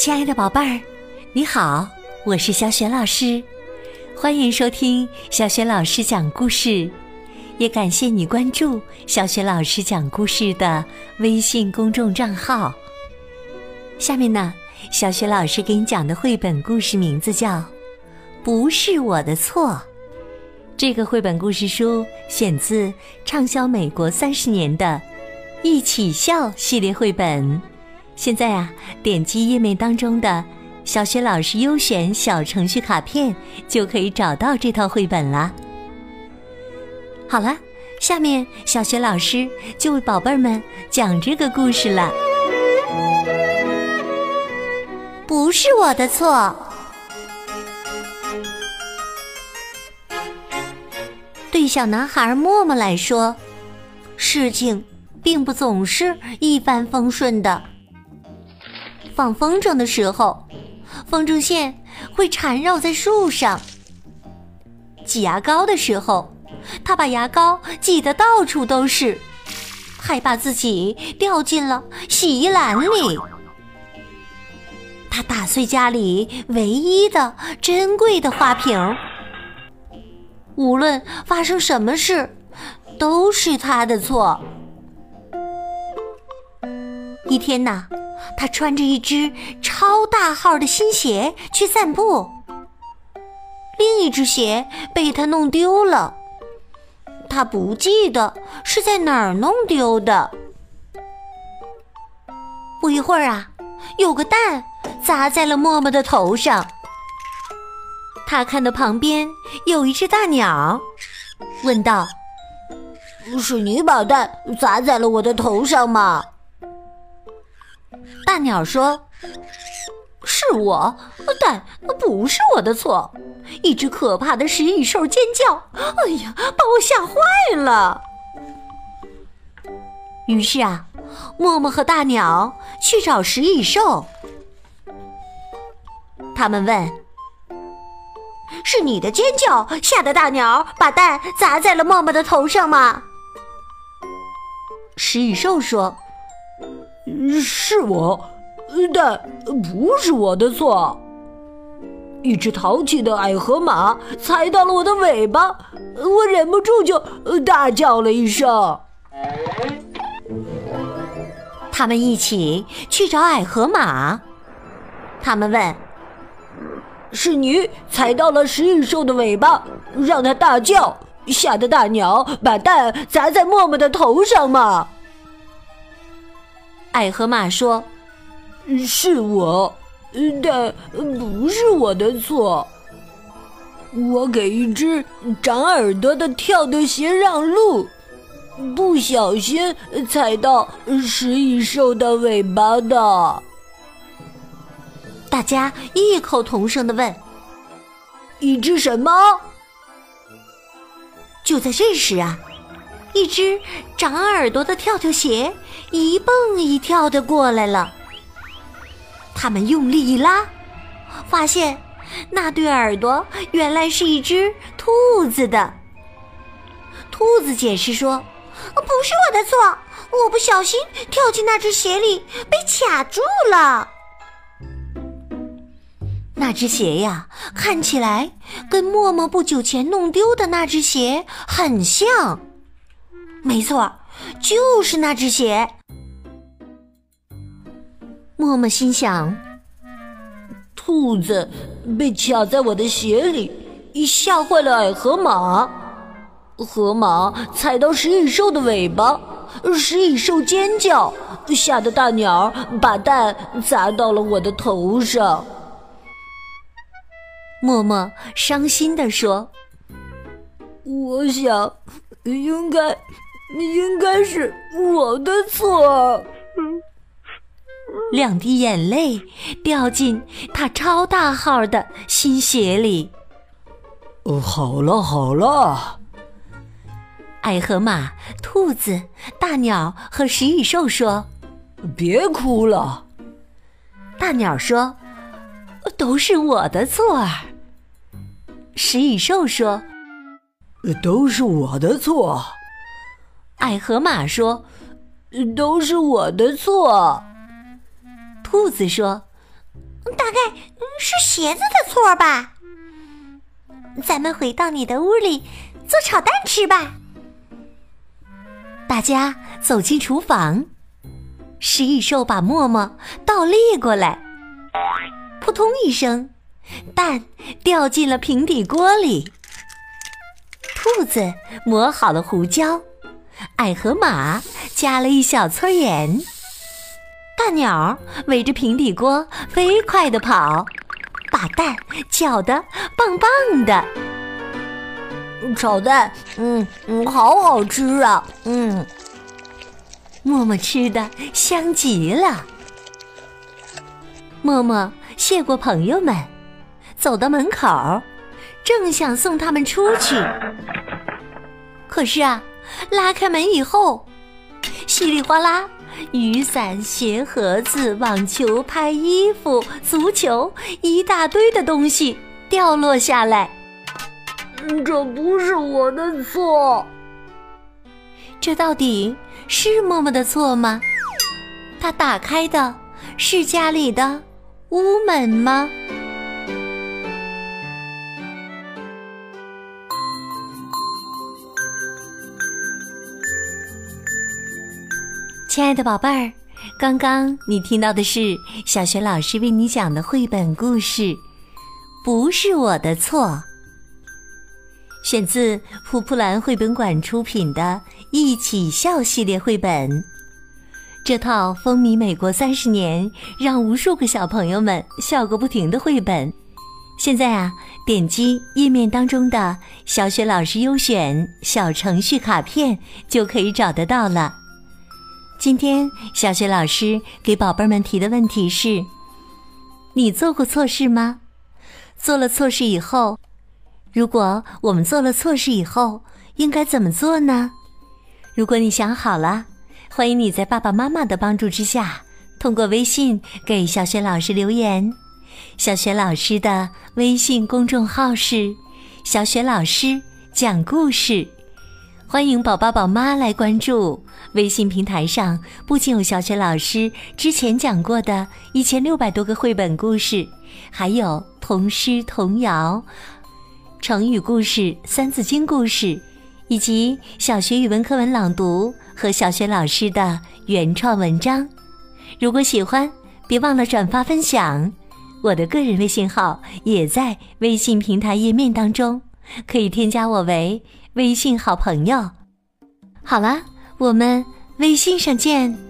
亲爱的宝贝儿，你好，我是小雪老师，欢迎收听小雪老师讲故事，也感谢你关注小雪老师讲故事的微信公众账号。下面呢，小雪老师给你讲的绘本故事名字叫《不是我的错》。这个绘本故事书选自畅销美国三十年的《一起笑》系列绘本。现在啊，点击页面当中的小学老师优选小程序卡片，就可以找到这套绘本了。好了，下面小学老师就为宝贝儿们讲这个故事了。不是我的错。对小男孩默默来说，事情并不总是一帆风顺的。放风筝的时候，风筝线会缠绕在树上；挤牙膏的时候，他把牙膏挤得到处都是，害怕自己掉进了洗衣篮里。他打碎家里唯一的珍贵的花瓶。无论发生什么事，都是他的错。一天呐。他穿着一只超大号的新鞋去散步，另一只鞋被他弄丢了。他不记得是在哪儿弄丢的。不一会儿啊，有个蛋砸在了默默的头上。他看到旁边有一只大鸟，问道：“是你把蛋砸在了我的头上吗？”大鸟说：“是我，但不是我的错。一只可怕的食蚁兽尖叫，哎呀，把我吓坏了。”于是啊，默默和大鸟去找食蚁兽。他们问：“是你的尖叫吓得大鸟把蛋砸在了默默的头上吗？”食蚁兽说。是我，但不是我的错。一只淘气的矮河马踩到了我的尾巴，我忍不住就大叫了一声。他们一起去找矮河马，他们问：“是你踩到了食蚁兽的尾巴，让它大叫，吓得大鸟把蛋砸在默默的头上吗？”矮河马说：“是我，但不是我的错。我给一只长耳朵的跳的鞋让路，不小心踩到食蚁兽的尾巴的。”大家异口同声的问：“一只什么？”就在这时啊！一只长耳朵的跳跳鞋一蹦一跳的过来了。他们用力一拉，发现那对耳朵原来是一只兔子的。兔子解释说：“不是我的错，我不小心跳进那只鞋里，被卡住了。那只鞋呀，看起来跟默默不久前弄丢的那只鞋很像。”没错，就是那只鞋。默默心想：兔子被卡在我的鞋里，吓坏了矮河马；河马踩到食蚁兽的尾巴，食蚁兽尖叫，吓得大鸟把蛋砸到了我的头上。默默伤心的说：“我想，应该。”应该是我的错。两滴眼泪掉进他超大号的新鞋里。哦，好了好了。爱河马、兔子、大鸟和食蚁兽说：“别哭了。”大鸟说：“都是我的错。”食蚁兽说：“都是我的错。”矮河马说：“都是我的错。”兔子说：“大概是鞋子的错吧。咱们回到你的屋里做炒蛋吃吧。大家走进厨房，食蚁兽把沫沫倒立过来，扑通一声，蛋掉进了平底锅里。兔子磨好了胡椒，矮河马加了一小撮盐。大鸟围着平底锅飞快地跑，把蛋搅得棒棒的。炒蛋，嗯嗯，好好吃啊，嗯。默默吃的香极了。默默谢过朋友们，走到门口，正想送他们出去，可是啊，拉开门以后，稀里哗啦。雨伞、鞋盒子、网球拍、衣服、足球，一大堆的东西掉落下来。这不是我的错。这到底是默默的错吗？他打开的是家里的屋门吗？亲爱的宝贝儿，刚刚你听到的是小学老师为你讲的绘本故事，《不是我的错》，选自蒲蒲兰绘本馆出品的《一起笑》系列绘本。这套风靡美国三十年，让无数个小朋友们笑个不停的绘本，现在啊，点击页面当中的小雪老师优选小程序卡片就可以找得到了。今天，小学老师给宝贝们提的问题是：你做过错事吗？做了错事以后，如果我们做了错事以后，应该怎么做呢？如果你想好了，欢迎你在爸爸妈妈的帮助之下，通过微信给小雪老师留言。小雪老师的微信公众号是“小雪老师讲故事”。欢迎宝宝宝妈来关注微信平台上，不仅有小雪老师之前讲过的一千六百多个绘本故事，还有童诗童谣、成语故事、三字经故事，以及小学语文课文朗读和小学老师的原创文章。如果喜欢，别忘了转发分享。我的个人微信号也在微信平台页面当中，可以添加我为。微信好朋友，好了，我们微信上见。